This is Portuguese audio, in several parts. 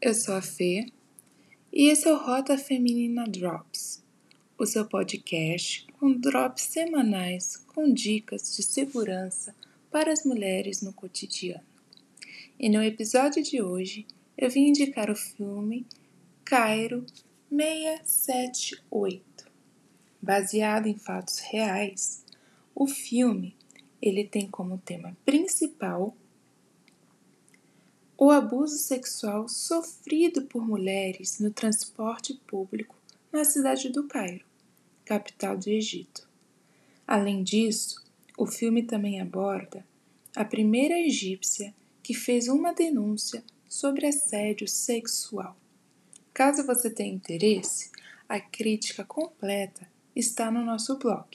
eu sou a Fê e esse é o Rota Feminina Drops, o seu podcast com drops semanais com dicas de segurança para as mulheres no cotidiano. E no episódio de hoje eu vim indicar o filme Cairo 678. Baseado em fatos reais, o filme ele tem como tema principal o abuso sexual sofrido por mulheres no transporte público na cidade do Cairo, capital do Egito. Além disso, o filme também aborda a primeira egípcia que fez uma denúncia sobre assédio sexual. Caso você tenha interesse, a crítica completa está no nosso blog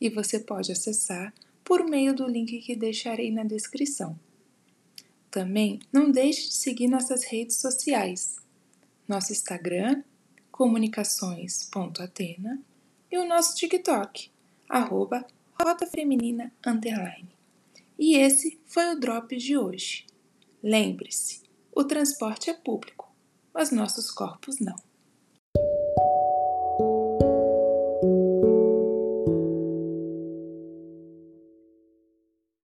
e você pode acessar por meio do link que deixarei na descrição. Também não deixe de seguir nossas redes sociais, nosso Instagram, comunicações.atena, e o nosso TikTok, arroba rotafeminina underline. E esse foi o drop de hoje. Lembre-se, o transporte é público, mas nossos corpos não.